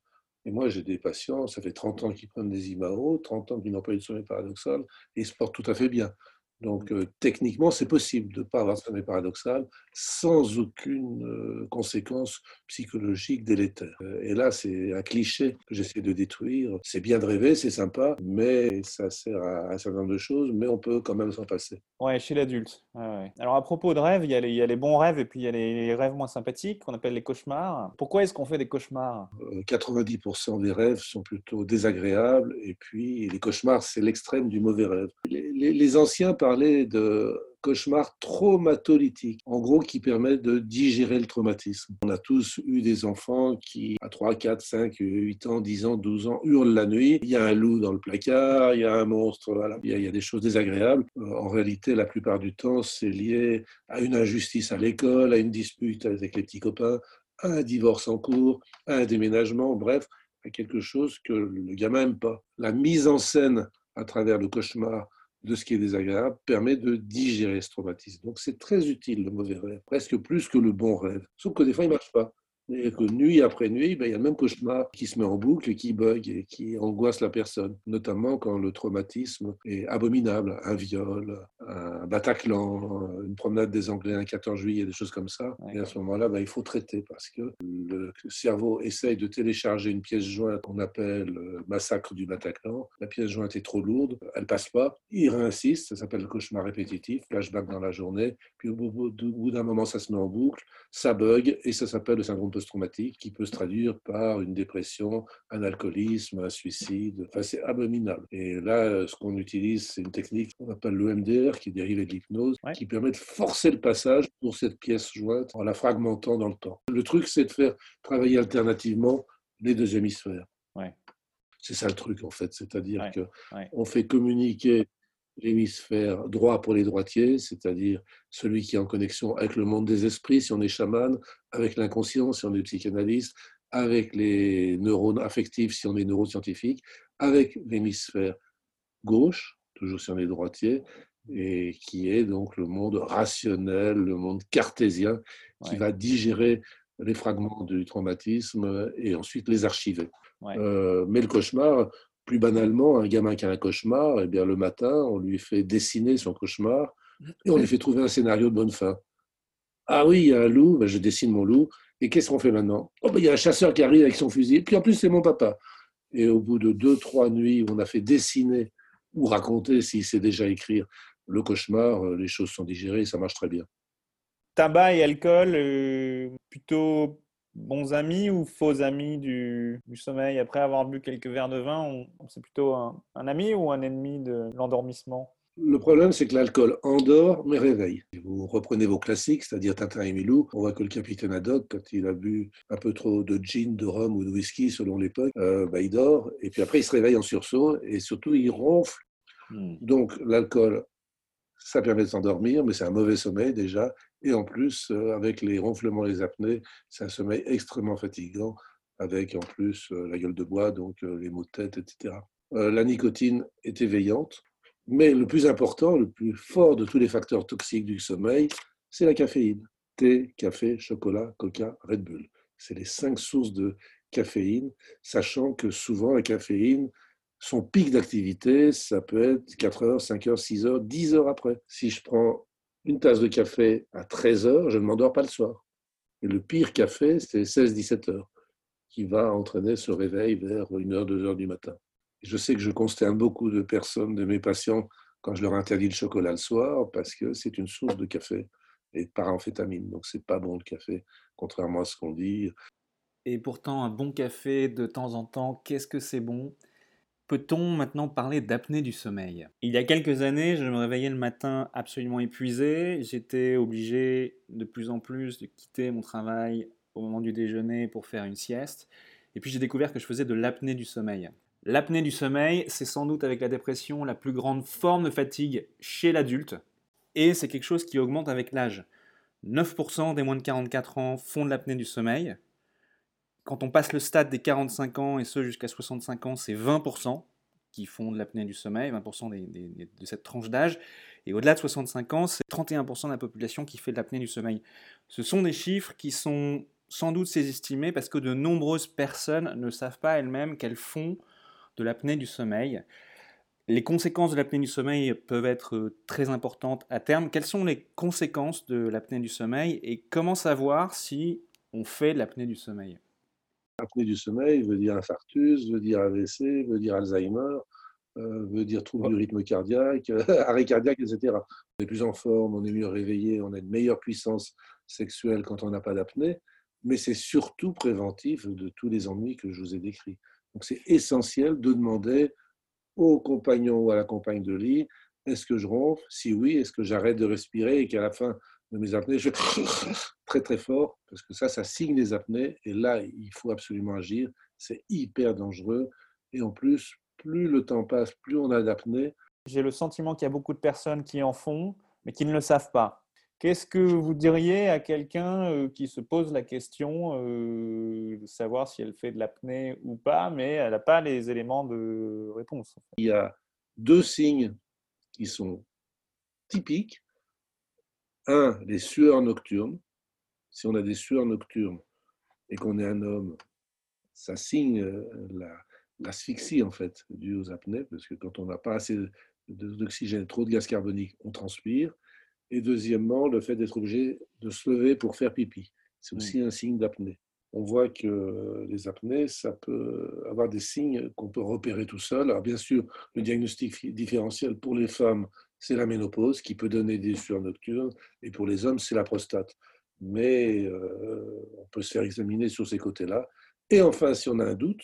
Et moi, j'ai des patients, ça fait 30 ans qu'ils prennent des IMAO, 30 ans qu'ils n'ont pas eu de sommeil paradoxal, et ils se portent tout à fait bien. Donc euh, techniquement, c'est possible de ne pas avoir ce sommeil paradoxal sans aucune euh, conséquence psychologique délétère. Euh, et là, c'est un cliché que j'essaie de détruire. C'est bien de rêver, c'est sympa, mais ça sert à un certain nombre de choses, mais on peut quand même s'en passer. Ouais, chez l'adulte. Alors à propos de rêves, il y, a les, il y, a les, bons rêves et puis il y a les rêves moins sympathiques qu'on appelle les cauchemars. Pourquoi est-ce qu'on fait des cauchemars? 90% des rêves sont plutôt désagréables et puis les cauchemars, c'est l'extrême du mauvais rêve. Les, les, les anciens parler de cauchemars traumatolytiques, en gros qui permettent de digérer le traumatisme. On a tous eu des enfants qui, à 3, 4, 5, 8 ans, 10 ans, 12 ans, hurlent la nuit. Il y a un loup dans le placard, il y a un monstre, voilà. il, y a, des choses désagréables. Euh, en réalité, la plupart du temps, c'est lié à une injustice à l'école, à une dispute avec les petits copains, à un divorce en cours, à un déménagement, bref, à quelque chose que le gamin n'aime pas. La mise en scène à travers le cauchemar de ce qui est désagréable permet de digérer ce traumatisme. Donc c'est très utile le mauvais rêve, presque plus que le bon rêve. Sauf que des fois, il ne marche pas. Et que nuit après nuit, ben, il y a le même cauchemar qui se met en boucle et qui bug et qui angoisse la personne, notamment quand le traumatisme est abominable, un viol, un Bataclan, une promenade des Anglais un 14 juillet, des choses comme ça. Et à ce moment-là, ben, il faut traiter parce que le cerveau essaye de télécharger une pièce jointe qu'on appelle massacre du Bataclan. La pièce jointe est trop lourde, elle passe pas. Il réinsiste, ça s'appelle le cauchemar répétitif, flashback dans la journée. Puis au bout d'un moment, ça se met en boucle, ça bug et ça s'appelle le syndrome post-traumatique qui peut se traduire par une dépression, un alcoolisme, un suicide. Enfin, c'est abominable. Et là, ce qu'on utilise, c'est une technique qu'on appelle l'EMDR, qui dérive de l'hypnose, qui permet de forcer le passage pour cette pièce jointe en la fragmentant dans le temps. Le truc, c'est de faire travailler alternativement les deux hémisphères. C'est ça le truc, en fait. C'est-à-dire qu'on fait communiquer l'hémisphère droit pour les droitiers, c'est-à-dire celui qui est en connexion avec le monde des esprits, si on est chaman, avec l'inconscient, si on est psychanalyste, avec les neurones affectifs, si on est neuroscientifique, avec l'hémisphère gauche, toujours si on est droitier, et qui est donc le monde rationnel, le monde cartésien, qui va digérer les fragments du traumatisme et ensuite les archiver. Euh, mais le cauchemar, plus banalement, un gamin qui a un cauchemar, eh bien, le matin, on lui fait dessiner son cauchemar et on lui fait trouver un scénario de bonne fin. Ah oui, il y a un loup, ben je dessine mon loup. Et qu'est-ce qu'on fait maintenant? Oh, ben, il y a un chasseur qui arrive avec son fusil. Puis en plus, c'est mon papa. Et au bout de deux, trois nuits on a fait dessiner ou raconter, s'il sait déjà écrire, le cauchemar, euh, les choses sont digérées ça marche très bien. Tabac et alcool, euh, plutôt bons amis ou faux amis du, sommeil? Après avoir bu quelques verres de vin, c'est plutôt un, ami ou un ennemi de l'endormissement? Le problème, c'est que l'alcool endort mais réveille. Vous reprenez vos classiques, c'est-à-dire Tintin et Milou. On voit que le capitaine Haddock, quand il a bu un peu trop de gin, de rhum ou de whisky, selon l'époque, euh, bah, il dort. Et puis après, il se réveille en sursaut et surtout, il ronfle. Hmm. Donc, l'alcool, ça permet de s'endormir, mais c'est un mauvais sommeil déjà. Et en plus, euh, avec les ronflements, les apnées, c'est un sommeil extrêmement fatigant, avec en plus euh, la gueule de bois, donc euh, les maux de tête, etc. La nicotine est éveillante, mais le plus important, le plus fort de tous les facteurs toxiques du sommeil, c'est la caféine. Thé, café, chocolat, coca, Red Bull. C'est les cinq sources de caféine, sachant que souvent la caféine, son pic d'activité, ça peut être 4 heures, 5 heures, 6 heures, 10 heures après. Si je prends une tasse de café à 13 heures, je ne m'endors pas le soir. Et le pire café, c'est 16-17 heures, qui va entraîner ce réveil vers 1 heure, 2 heures du matin. je sais que je consterne beaucoup de personnes, de mes patients, quand je leur interdis le chocolat le soir, parce que c'est une source de café et de paramphétamine. Donc, c'est pas bon le café, contrairement à ce qu'on dit. Et pourtant, un bon café de temps en temps, qu'est-ce que c'est bon? Peut-on maintenant parler d'apnée du sommeil? Il y a quelques années, je me réveillais le matin absolument épuisé. J'étais obligé de plus en plus de quitter mon travail au moment du déjeuner pour faire une sieste. Et puis j'ai découvert que je faisais de l'apnée du sommeil. L'apnée du sommeil, c'est sans doute avec la dépression la plus grande forme de fatigue chez l'adulte. Et c'est quelque chose qui augmente avec l'âge. 9% des moins de 44 ans font de l'apnée du sommeil quand on passe le stade des 45 ans et ce jusqu'à 65 ans, c'est 20% qui font de l'apnée du sommeil, 20% de cette tranche d'âge. Et au-delà de 65 ans, c'est 31% de la population qui fait de l'apnée du sommeil. Ce sont des chiffres qui sont sans doute sous-estimés parce que de nombreuses personnes ne savent pas elles-mêmes qu'elles font de l'apnée du sommeil. Les conséquences de l'apnée du sommeil peuvent être très importantes à terme. Quelles sont les conséquences de l'apnée du sommeil et comment savoir si on fait de l'apnée du sommeil? Apnée du sommeil veut dire infarctus, veut dire AVC, veut dire Alzheimer, euh, veut dire trouble du rythme cardiaque, *laughs* arrêt cardiaque, etc. On est plus en forme, on est mieux réveillé, on a une meilleure puissance sexuelle quand on n'a pas d'apnée, mais c'est surtout préventif de tous les ennuis que je vous ai décrits. Donc c'est essentiel de demander au compagnon ou à la compagne de lit, est-ce que je ronfle? Si oui, est-ce que j'arrête de respirer et qu'à la fin de mes apnées, je *laughs* très très fort, parce que ça, ça signe les apnées, et là, il faut absolument agir. C'est hyper dangereux, et en plus, plus le temps passe, plus on a d'apnées. J'ai le sentiment qu'il y a beaucoup de personnes qui en font, mais qui ne le savent pas. Qu'est-ce que vous diriez à quelqu'un euh, qui se pose la question euh, de savoir si elle fait de l'apnée ou pas, mais elle n'a pas les éléments de réponse Il y a deux signes qui sont typiques. Un, les sueurs nocturnes. Si on a des sueurs nocturnes et qu'on est un homme, ça signe euh, l'asphyxie en fait due aux apnées, parce que quand on n'a pas assez d'oxygène, trop de gaz carbonique, on transpire. Et deuxièmement, le fait d'être obligé de se lever pour faire pipi. C'est aussi un signe d'apnée. On voit que les apnées, ça peut avoir des signes qu'on peut repérer tout seul. Alors bien sûr, le diagnostic différentiel pour les femmes, c'est la ménopause qui peut donner des sueurs nocturnes, et pour les hommes, c'est la prostate. Mais euh, on peut se faire examiner sur ces côtés-là. Et enfin, si on a un doute,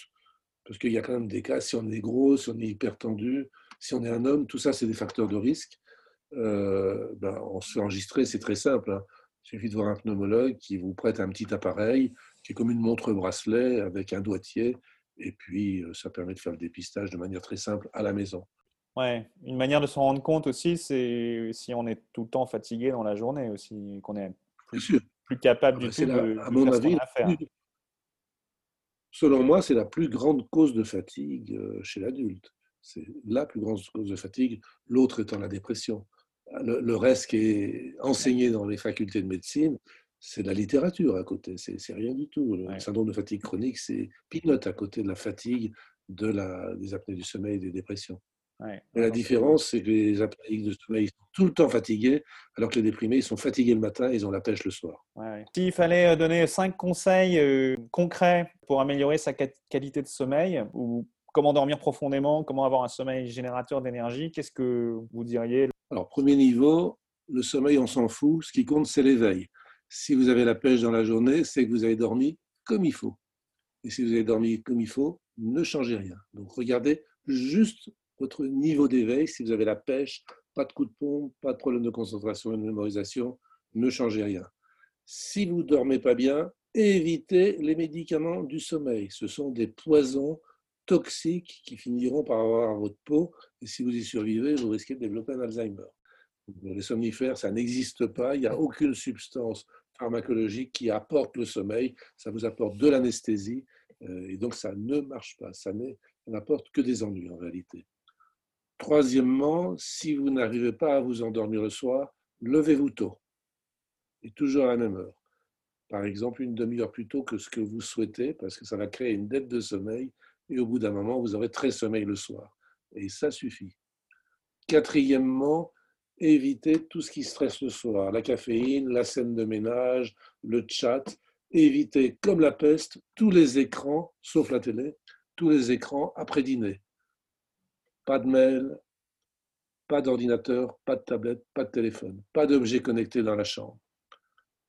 parce qu'il y a quand même des cas, si on est gros, si on est hyper tendu, si on est un homme, tout ça, c'est des facteurs de risque. Euh, ben, on se fait enregistrer, c'est très simple. Hein. Il suffit de voir un pneumologue qui vous prête un petit appareil qui est comme une montre bracelet avec un doigtier. Et puis, euh, ça permet de faire le dépistage de manière très simple à la maison. Ouais, une manière de s'en rendre compte aussi, c'est si on est tout le temps fatigué dans la journée aussi, qu'on est plus, plus capable ah du bah, tout de, à mon avis, selon moi, c'est la plus grande cause de fatigue euh, chez l'adulte. C'est la plus grande cause de fatigue, l'autre étant la dépression. Le, reste qui est enseigné dans les facultés de médecine, c'est de la littérature à côté, c'est rien du tout. Le syndrome de fatigue chronique, c'est pilote à côté de la fatigue, de la, des apnées du sommeil, des dépressions. La différence, c'est que les apnées de sommeil sont tout le temps fatigués, alors que les déprimés, ils sont fatigués le matin, ils ont la pêche le soir. S'il fallait euh, donner cinq conseils euh, concrets pour améliorer sa qualité de sommeil, ou comment dormir profondément, comment avoir un sommeil générateur d'énergie, qu'est-ce que vous diriez? Alors, premier niveau, le sommeil, on s'en fout. Ce qui compte, c'est l'éveil. Si vous avez la pêche dans la journée, c'est que vous avez dormi comme il faut. Et si vous avez dormi comme il faut, ne changez rien. Donc, regardez juste votre niveau d'éveil. Si vous avez la pêche, pas de coup de pompe, pas de problème de concentration et de mémorisation, ne changez rien. Si vous ne dormez pas bien, évitez les médicaments du sommeil. Ce sont des poisons toxiques qui finiront par avoir votre peau. Et si vous y survivez, vous risquez de développer un Alzheimer. Les somnifères, ça n'existe pas. Il n'y a aucune substance pharmacologique qui apporte le sommeil. Ça vous apporte de l'anesthésie. Euh, et donc, ça ne marche pas. Ça n'apporte que des ennuis en réalité. Troisièmement, si vous n'arrivez pas à vous endormir le soir, levez-vous tôt. Et toujours à la même heure. Par exemple, une demi-heure plus tôt que ce que vous souhaitez, parce que ça va créer une dette de sommeil et au bout d'un moment, vous aurez très sommeil le soir. Et ça suffit. Quatrièmement, évitez tout ce qui stresse le soir, la caféine, la scène de ménage, le chat. Évitez, comme la peste, tous les écrans, sauf la télé, tous les écrans après dîner. Pas de mail, pas d'ordinateur, pas de tablette, pas de téléphone, pas d'objet connecté dans la chambre.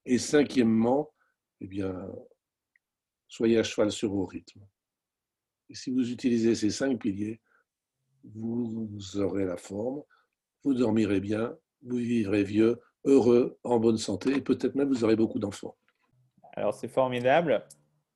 Et cinquièmement, eh soyez à cheval sur vos rythmes. Et si vous utilisez ces cinq piliers, vous aurez la forme, vous dormirez bien, vous vivrez vieux, heureux, en bonne santé, et peut-être même vous aurez beaucoup d'enfants. Alors c'est formidable.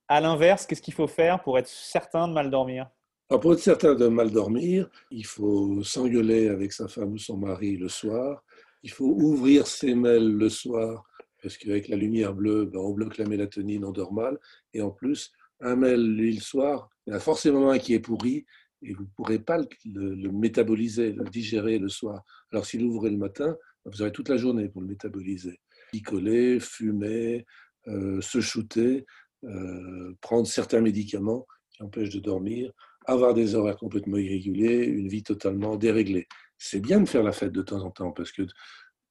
À l'inverse, qu'est-ce qu'il faut faire pour être certain de mal dormir? Alors, Pour être certain de mal dormir, il faut s'engueuler avec sa femme ou son mari le soir. Il faut ouvrir ses mails le soir, parce qu'avec la lumière bleue, ben, on bloque la mélatonine, on dort mal. Et en plus, un mail, lui, le soir, il y en a forcément un qui est pourri et vous ne pourrez pas le, métaboliser, le digérer le soir. Alors, si vous le matin, vous aurez toute la journée pour le métaboliser. Picoler, fumer, euh, se shooter, euh, prendre certains médicaments qui empêchent de dormir, avoir des horaires complètement irréguliers, une vie totalement déréglée. C'est bien de faire la fête de temps en temps parce que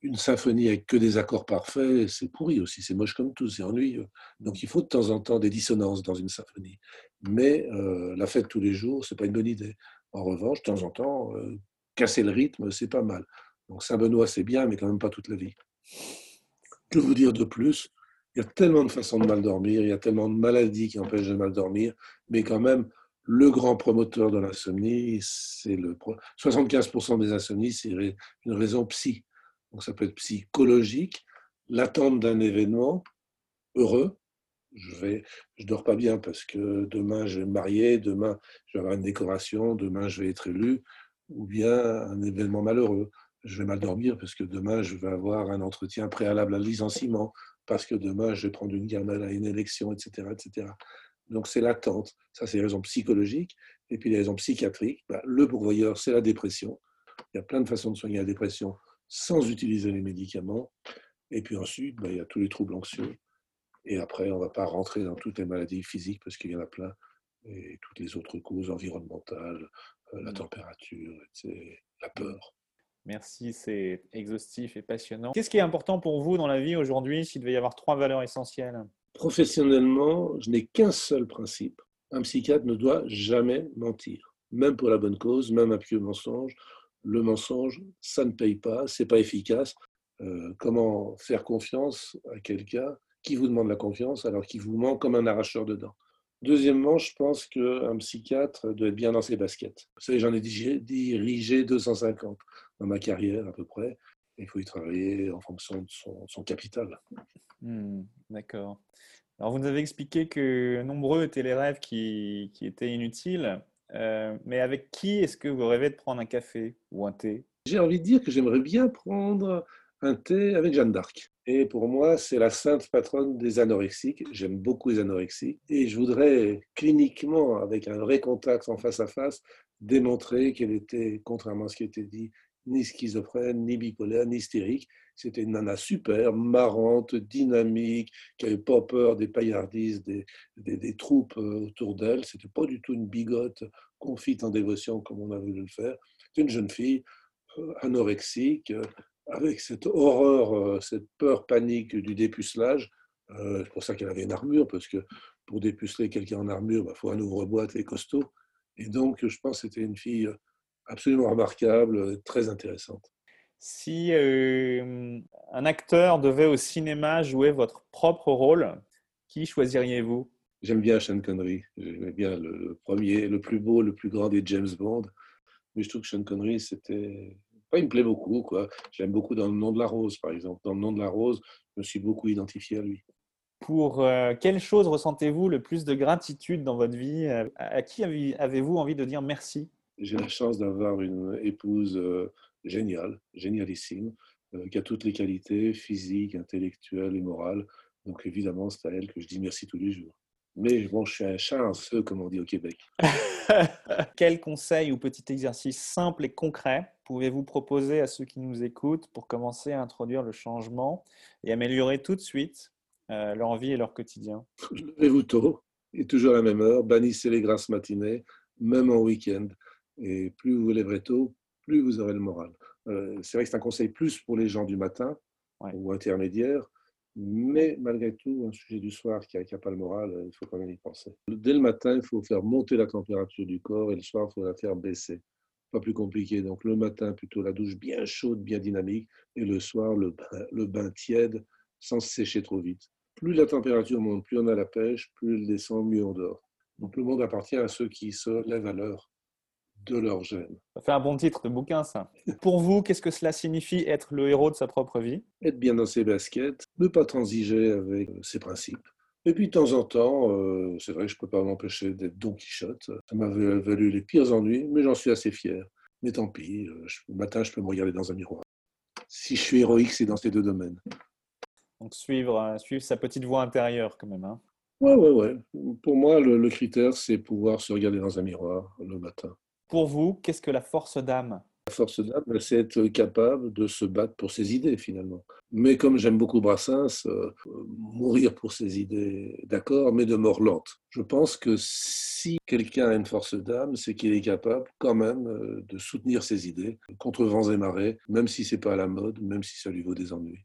une symphonie avec que des accords parfaits, c'est pourri aussi, c'est moche comme tout, c'est ennuyeux. Donc il faut de temps en temps des dissonances dans une symphonie. Mais euh, la fête tous les jours, c'est pas une bonne idée. En revanche, de temps en temps, euh, casser le rythme, c'est pas mal. Donc Saint-Benoît, c'est bien, mais quand même pas toute la vie. Que vous dire de plus? Il y a tellement de façons de mal dormir, il y a tellement de maladies qui empêchent de mal dormir, mais quand même, le grand promoteur de l'insomnie, c'est le 75% des insomnies, c'est une raison psy donc ça peut être psychologique, l'attente d'un événement heureux. Je vais, je dors pas bien parce que demain je vais me marier, demain je vais avoir une décoration, demain je vais être élu, ou bien un événement malheureux. Je vais mal dormir parce que demain je vais avoir un entretien préalable à licenciement, parce que demain je vais prendre une gamelle à une élection, etc., etc. Donc c'est l'attente. Ça c'est les raisons psychologiques. Et puis les raisons psychiatriques. Bah, le pourvoyeur, c'est la dépression. Il y a plein de façons de soigner la dépression sans utiliser les médicaments. Et puis ensuite, ben, il y a tous les troubles anxieux. Et après, on ne va pas rentrer dans toutes les maladies physiques parce qu'il y en a plein. Et toutes les autres causes environnementales, euh, la mmh. température, la peur. Merci, c'est exhaustif et passionnant. Qu'est-ce qui est important pour vous dans la vie aujourd'hui s'il devait y avoir trois valeurs essentielles? Professionnellement, je n'ai qu'un seul principe. Un psychiatre ne doit jamais mentir, même pour la bonne cause, même avec le mensonge. Le mensonge, ça ne paye pas, c'est pas efficace. Euh, comment faire confiance à quelqu'un qui vous demande la confiance alors qu'il vous ment comme un arracheur de dents Deuxièmement, je pense qu'un psychiatre doit être bien dans ses baskets. Vous savez, j'en ai dirigé 250 dans ma carrière à peu près. Il faut y travailler en fonction de son, capital. Hmm, d'accord. Alors, vous nous avez expliqué que nombreux étaient les rêves qui, étaient inutiles. Euh, mais avec qui est-ce que vous rêvez de prendre un café ou un thé? J'ai envie de dire que j'aimerais bien prendre un thé avec Jeanne d'Arc. Et pour moi, c'est la sainte patronne des anorexiques. J'aime beaucoup les anorexiques. Et je voudrais cliniquement, avec un vrai contact en face à face, démontrer qu'elle était, contrairement à ce qui était dit, ni schizophrène, ni bipolaire, ni hystérique. C'était une nana super, marrante, dynamique, qui n'avait pas peur des paillardises, des, des, troupes euh, autour d'elle. C'était pas du tout une bigote confite en dévotion comme on a voulu le faire. C'était une jeune fille euh, anorexique, euh, avec cette horreur, cette peur panique du dépucelage. C'est pour ça qu'elle avait une armure, parce que pour dépuceler quelqu'un en armure, il bah, faut un ouvre-boîte et costaud. Et donc, je pense que c'était une fille absolument remarquable, très intéressante. Si euh, un acteur devait au cinéma jouer votre propre rôle, qui choisiriez-vous? J'aime bien Sean Connery. J'aimais bien le, premier, le plus beau, le plus grand des James Bond. Mais je trouve que Sean Connery, c'était il me plaît beaucoup. Quoi. J'aime beaucoup dans Le nom de la rose, par exemple. Dans Le nom de la rose, je me suis beaucoup identifié à lui. Pour euh, quelle chose ressentez-vous le plus de gratitude dans votre vie? Euh, À qui avez-vous envie de dire merci? J'ai la chance d'avoir une épouse euh, géniale, génialissime, qui a toutes les qualités physiques, intellectuelles et morales. Donc évidemment, c'est à elle que je dis merci tous les jours. Mais bon, je suis un chat en feu, comme on dit au Québec. *laughs* Quel conseil ou petit exercice simple et concret pouvez-vous proposer à ceux qui nous écoutent pour commencer à introduire le changement et améliorer tout de suite euh, leur vie et leur quotidien Levez-vous tôt et toujours à la même heure, bannissez les grasses matinées, même en week-end. Et plus vous vous lèverez tôt, plus vous aurez le moral. Euh, c'est vrai que c'est un conseil plus pour les gens du matin ou intermédiaires, mais malgré tout, un sujet du soir qui n'a pas le moral, il faut quand même y penser. Dès le matin, il faut faire monter la température du corps et le soir, il faut la faire baisser. Pas plus compliqué. Donc le matin, plutôt la douche bien chaude, bien dynamique, et le soir, le bain, le bain tiède sans se sécher trop vite. Plus la température monte, plus on a la pêche, plus elle descend, mieux on dort. Donc le monde appartient à ceux qui se lèvent à l'heure de leur gêne. Ça fait un bon titre de bouquin, ça. *laughs* Pour vous, qu'est-ce que cela signifie être le héros de sa propre vie? Être bien dans ses baskets, ne pas transiger avec ses principes. Et puis de temps en temps, euh, c'est vrai que je ne peux pas m'empêcher d'être Don Quichotte. Ça m'a valu les pires ennuis, mais j'en suis assez fier. Mais tant pis, euh, le matin, je peux me regarder dans un miroir. Si je suis héroïque, c'est dans ces deux domaines. Donc suivre, euh, suivre sa petite voix intérieure quand même. Hein. Ouais, ouais, ouais. Pour moi, le critère, c'est pouvoir se regarder dans un miroir le matin. Pour vous, qu'est-ce que la force d'âme? La force d'âme, c'est être capable de se battre pour ses idées finalement. Mais comme j'aime beaucoup Brassens, euh, mourir pour ses idées, d'accord, mais de mort lente. Je pense que si quelqu'un a une force d'âme, c'est qu'il est capable quand même euh, de soutenir ses idées contre vents et marées, même si c'est pas à la mode, même si ça lui vaut des ennuis.